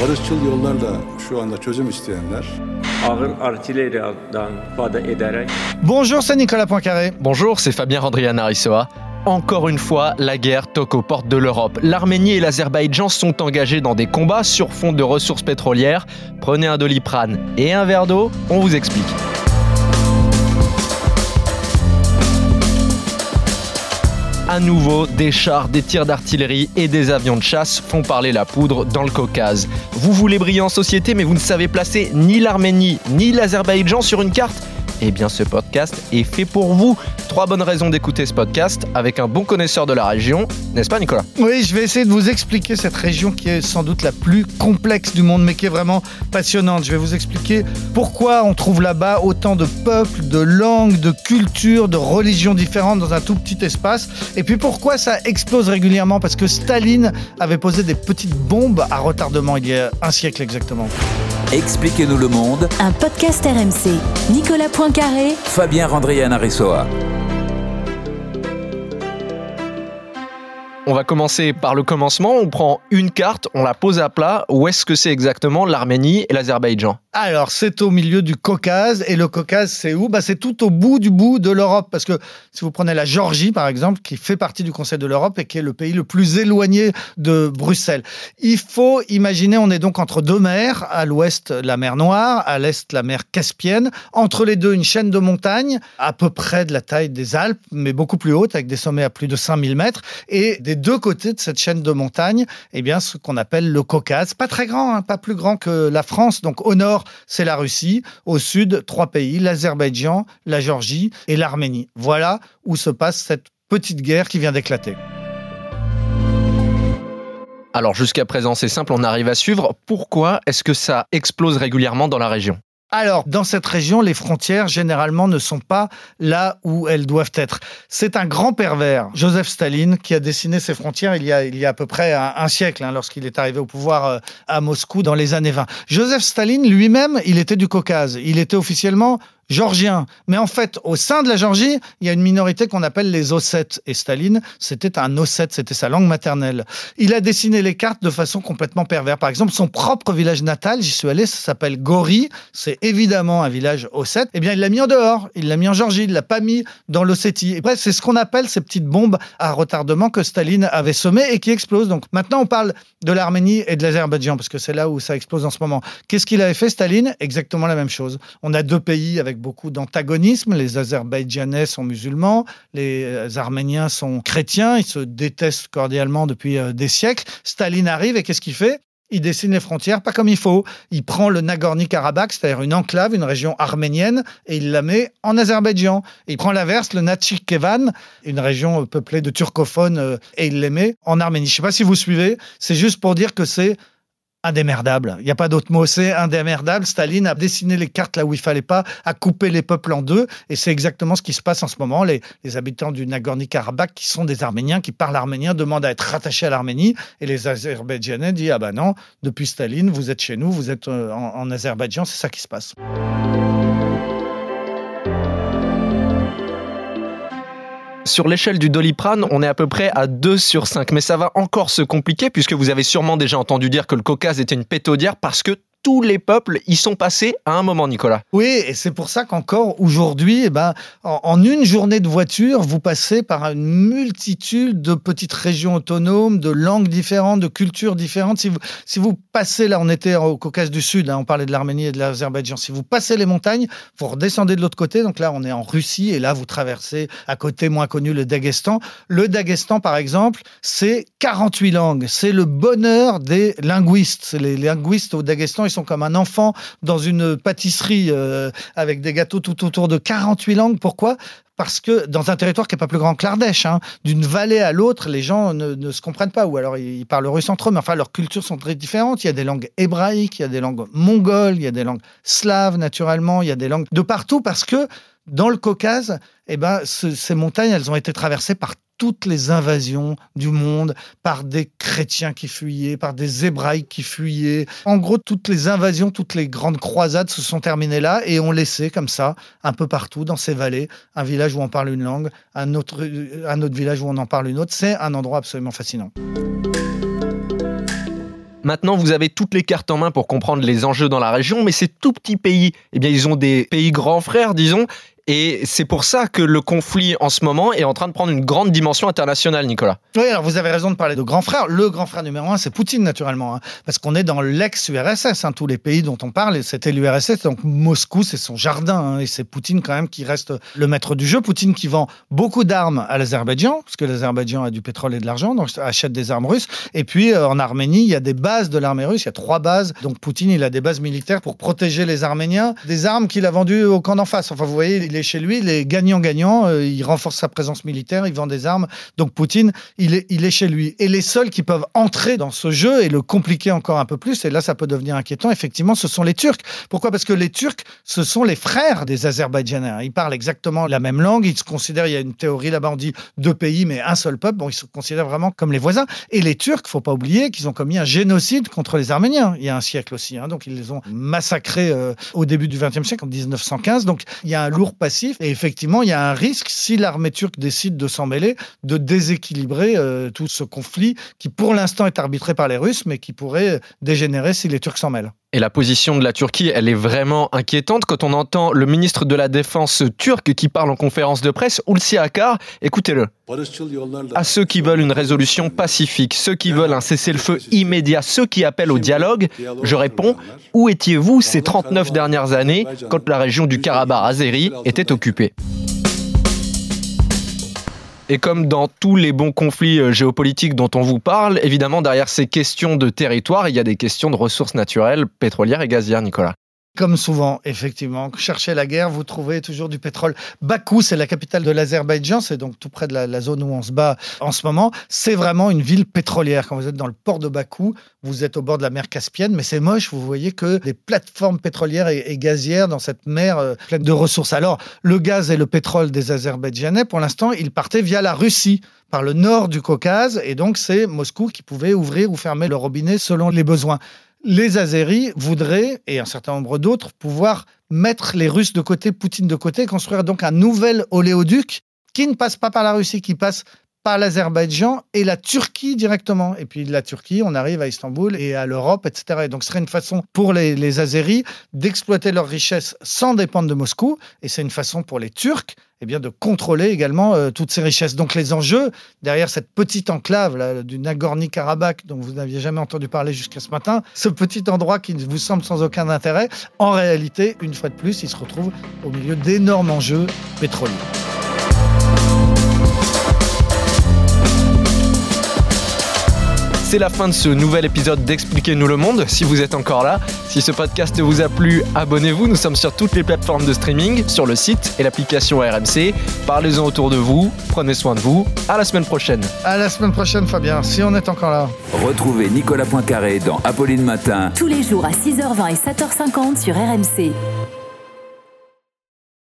Barışçıl yollarla şu anda çözüm isteyenler ağır artilleriyadan ifade ederek Bonjour, c'est Nicolas Poincaré. Bonjour, c'est Fabien Randrian Arissoa. Encore une fois, la guerre toque aux portes de l'Europe. L'Arménie et l'Azerbaïdjan sont engagés dans des combats sur fond de ressources pétrolières. Prenez un doliprane et un verre d'eau, on vous explique. À nouveau, des chars, des tirs d'artillerie et des avions de chasse font parler la poudre dans le Caucase. Vous voulez briller en société mais vous ne savez placer ni l'Arménie ni l'Azerbaïdjan sur une carte eh bien, ce podcast est fait pour vous. Trois bonnes raisons d'écouter ce podcast avec un bon connaisseur de la région, n'est-ce pas, Nicolas? Oui, je vais essayer de vous expliquer cette région qui est sans doute la plus complexe du monde, mais qui est vraiment passionnante. Je vais vous expliquer pourquoi on trouve là-bas autant de peuples, de langues, de cultures, de religions différentes dans un tout petit espace. Et puis pourquoi ça explose régulièrement? Parce que Staline avait posé des petites bombes à retardement il y a un siècle exactement. Expliquez-nous le monde, Un podcast RMC. Nicolas Poincaré, Fabien Randrian Arissoa. On va commencer par le commencement. On prend une carte, on la pose à plat. Où est-ce que c'est exactement l'Arménie et l'Azerbaïdjan? Alors, c'est au milieu du Caucase. Et le Caucase, c'est où? Bah, C'est tout au bout du bout de l'Europe. Parce que si vous prenez la Géorgie, par exemple, qui fait partie du Conseil de l'Europe et qui est le pays le plus éloigné de Bruxelles, il faut imaginer, on est donc entre deux mers. À l'ouest, la mer Noire. À l'est, la mer Caspienne. Entre les deux, une chaîne de montagnes, à peu près de la taille des Alpes, mais beaucoup plus haute, avec des sommets à plus de 5000 mètres. Et deux côtés de cette chaîne de montagnes, eh bien, ce qu'on appelle le Caucase. Pas très grand, hein, pas plus grand que la France. Donc, au nord, c'est la Russie. Au sud, trois pays, l'Azerbaïdjan, la Géorgie et l'Arménie. Voilà où se passe cette petite guerre qui vient d'éclater. Alors jusqu'à présent, c'est simple, on arrive à suivre. Pourquoi est-ce que ça explose régulièrement dans la région? Alors, dans cette région, les frontières, généralement, ne sont pas là où elles doivent être. C'est un grand pervers, Joseph Staline, qui a dessiné ces frontières il y a, il y a à peu près un, un siècle, hein, lorsqu'il est arrivé au pouvoir euh, à Moscou dans les années 20. Joseph Staline, lui-même, il était du Caucase. Il était officiellement géorgien. Mais en fait, au sein de la Géorgie, il y a une minorité qu'on appelle les Ossètes. Et Staline, c'était un Ossète, c'était sa langue maternelle. Il a dessiné les cartes de façon complètement perverse. Par exemple, son propre village natal, j'y suis allé, ça s'appelle Gori. C'est évidemment un village Ossète. Eh bien, il l'a mis en dehors. Il l'a mis en Géorgie. Il l'a pas mis dans l'Ossétie. Et bref, c'est ce qu'on appelle ces petites bombes à retardement que Staline avait semées et qui explosent. Donc maintenant, on parle de l'Arménie et de l'Azerbaïdjan parce que c'est là où ça explose en ce moment. Qu'est-ce qu'il avait fait, Staline? Exactement la même chose. On a deux pays avec beaucoup d'antagonisme. Les Azerbaïdjanais sont musulmans, les Arméniens sont chrétiens, ils se détestent cordialement depuis euh, des siècles. Staline arrive et qu'est-ce qu'il fait? Il dessine les frontières pas comme il faut. Il prend le Nagorno-Karabakh, c'est-à-dire une enclave, une région arménienne, et il la met en Azerbaïdjan. Il prend l'inverse, le Natchikevan, une région peuplée de turcophones, euh, et il les met en Arménie. Je ne sais pas si vous suivez, c'est juste pour dire que c'est indémerdable. Il n'y a pas d'autre mot, c'est indémerdable. Staline a dessiné les cartes là où il fallait pas, a coupé les peuples en deux, et c'est exactement ce qui se passe en ce moment. Les, habitants du Nagorno-Karabakh, qui sont des Arméniens, qui parlent arménien, demandent à être rattachés à l'Arménie, et les Azerbaïdjanais disent ah ben non, depuis Staline, vous êtes chez nous, vous êtes euh, en Azerbaïdjan, c'est ça qui se passe. Sur l'échelle du doliprane, on est à peu près à 2 sur 5. Mais ça va encore se compliquer puisque vous avez sûrement déjà entendu dire que le Caucase était une pétaudière parce que tous les peuples y sont passés à un moment, Nicolas. Oui, et c'est pour ça qu'encore aujourd'hui, eh ben, en, une journée de voiture, vous passez par une multitude de petites régions autonomes, de langues différentes, de cultures différentes. Si vous, si vous passez, là, on était au Caucase du Sud, hein, on parlait de l'Arménie et de l'Azerbaïdjan. Si vous passez les montagnes, vous redescendez de l'autre côté. Donc là, on est en Russie, et là, vous traversez à côté moins connu le Daghestan. Le Daghestan, par exemple, c'est 48 langues. C'est le bonheur des linguistes. Les linguistes au Daghestan, sont comme un enfant dans une pâtisserie euh, avec des gâteaux tout autour de 48 langues. Pourquoi? Parce que dans un territoire qui n'est pas plus grand que l'Ardèche, hein, d'une vallée à l'autre, les gens ne, ne, se comprennent pas, ou alors ils parlent russe entre eux, mais enfin leurs cultures sont très différentes. Il y a des langues hébraïques, il y a des langues mongoles, il y a des langues slaves naturellement, il y a des langues de partout, parce que dans le Caucase, eh ben, ce, ces montagnes, elles ont été traversées par toutes les invasions du monde, par des chrétiens qui fuyaient, par des hébraïques qui fuyaient. En gros, toutes les invasions, toutes les grandes croisades se sont terminées là et ont laissé comme ça, un peu partout, dans ces vallées, un village où on parle une langue, un autre, un autre village où on en parle une autre. C'est un endroit absolument fascinant. Maintenant, vous avez toutes les cartes en main pour comprendre les enjeux dans la région, mais ces tout petits pays, eh bien, ils ont des pays grands frères, disons, et c'est pour ça que le conflit en ce moment est en train de prendre une grande dimension internationale, Nicolas. Oui, alors vous avez raison de parler de grand frère. Le grand frère numéro un, c'est Poutine, naturellement, hein, parce qu'on est dans l'ex-URSS. Hein, tous les pays dont on parle, c'était l'URSS. Donc Moscou, c'est son jardin, hein, et c'est Poutine quand même qui reste le maître du jeu. Poutine qui vend beaucoup d'armes à l'Azerbaïdjan, parce que l'Azerbaïdjan a du pétrole et de l'argent, donc achète des armes russes. Et puis euh, en Arménie, il y a des bases de l'armée russe. Il y a trois bases. Donc Poutine, il a des bases militaires pour protéger les Arméniens, des armes qu'il a vendues au camp d'en face. Enfin, vous voyez, il est chez lui, il est gagnant-gagnant. Euh, il renforce sa présence militaire, il vend des armes. Donc Poutine, il est, il est chez lui. Et les seuls qui peuvent entrer dans ce jeu et le compliquer encore un peu plus, et là ça peut devenir inquiétant, effectivement, ce sont les Turcs. Pourquoi? Parce que les Turcs, ce sont les frères des Azerbaïdjanais. Ils parlent exactement la même langue. Ils se considèrent, il y a une théorie là-bas, on dit deux pays, mais un seul peuple. Bon, ils se considèrent vraiment comme les voisins. Et les Turcs, faut pas oublier qu'ils ont commis un génocide contre les Arméniens il y a un siècle aussi. Hein. Donc ils les ont massacrés euh, au début du XXe siècle, en 1915. Donc il y a un lourd Et effectivement, il y a un risque, si l'armée turque décide de s'en mêler, de déséquilibrer euh, tout ce conflit qui, pour l'instant, est arbitré par les Russes, mais qui pourrait dégénérer si les Turcs s'en mêlent. Et la position de la Turquie, elle est vraiment inquiétante quand on entend le ministre de la Défense turc qui parle en conférence de presse, Hulusi Akar. Écoutez-le. À ceux qui veulent une résolution pacifique, ceux qui veulent un cessez-le-feu immédiat, ceux qui appellent au dialogue, je réponds, où étiez-vous ces 39 dernières années quand la région du Karabakh azéri était occupée? Et comme dans tous les bons conflits euh, géopolitiques dont on vous parle, évidemment, derrière ces questions de territoire, il y a des questions de ressources naturelles, pétrolières et gazières, Nicolas. Comme souvent, effectivement, cherchez la guerre, vous trouvez toujours du pétrole. Bakou, c'est la capitale de l'Azerbaïdjan, c'est donc tout près de la, zone où on se bat en ce moment. C'est vraiment une ville pétrolière. Quand vous êtes dans le port de Bakou, vous êtes au bord de la mer Caspienne, mais c'est moche, vous voyez que des plateformes pétrolières et, gazières dans cette mer euh, pleine de ressources. Alors, le gaz et le pétrole des Azerbaïdjanais, pour l'instant, ils partaient via la Russie par le nord du Caucase, et donc c'est Moscou qui pouvait ouvrir ou fermer le robinet selon les besoins les Azéris voudraient, et un certain nombre d'autres, pouvoir mettre les Russes de côté, Poutine de côté, construire donc un nouvel oléoduc qui ne passe pas par la Russie, qui passe par l'Azerbaïdjan et la Turquie directement. Et puis de la Turquie, on arrive à Istanbul et à l'Europe, etc. Et donc ce serait une façon pour les, les Azéris d'exploiter leurs richesses sans dépendre de Moscou. Et c'est une façon pour les Turcs eh bien, de contrôler également euh, toutes ces richesses. Donc les enjeux derrière cette petite enclave du Nagorno-Karabakh dont vous n'aviez jamais entendu parler jusqu'à ce matin, ce petit endroit qui vous semble sans aucun intérêt, en réalité, une fois de plus, il se retrouve au milieu d'énormes enjeux pétroliers. C'est la fin de ce nouvel épisode d'Expliquez-nous le monde. Si vous êtes encore là, si ce podcast vous a plu, abonnez-vous. Nous sommes sur toutes les plateformes de streaming, sur le site et l'application RMC. Parlez-en autour de vous. Prenez soin de vous. À la semaine prochaine. À la semaine prochaine, Fabien, si on est encore là. Retrouvez Nicolas Poincaré dans Apolline Matin. Tous les jours à 6h20 et 7h50 sur RMC.